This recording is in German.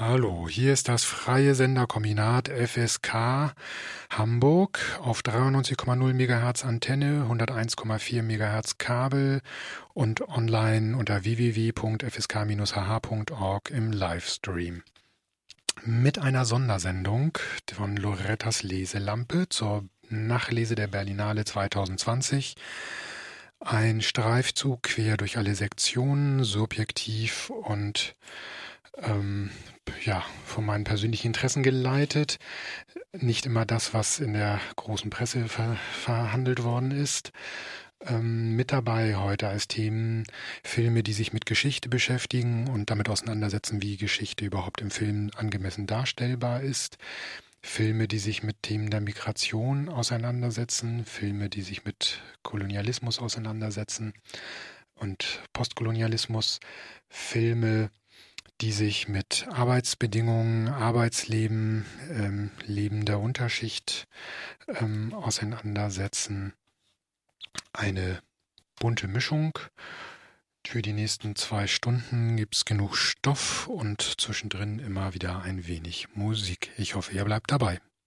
Hallo, hier ist das freie Senderkombinat FSK Hamburg auf 93,0 MHz Antenne, 101,4 MHz Kabel und online unter www.fsk-hh.org im Livestream. Mit einer Sondersendung von Lorettas Leselampe zur Nachlese der Berlinale 2020 ein Streifzug quer durch alle Sektionen, subjektiv und ähm, ja, von meinen persönlichen Interessen geleitet. Nicht immer das, was in der großen Presse ver verhandelt worden ist. Ähm, mit dabei heute als Themen Filme, die sich mit Geschichte beschäftigen und damit auseinandersetzen, wie Geschichte überhaupt im Film angemessen darstellbar ist. Filme, die sich mit Themen der Migration auseinandersetzen, Filme, die sich mit Kolonialismus auseinandersetzen und Postkolonialismus, Filme, die sich mit Arbeitsbedingungen, Arbeitsleben, ähm, Leben der Unterschicht ähm, auseinandersetzen. Eine bunte Mischung. Für die nächsten zwei Stunden gibt es genug Stoff und zwischendrin immer wieder ein wenig Musik. Ich hoffe, ihr bleibt dabei.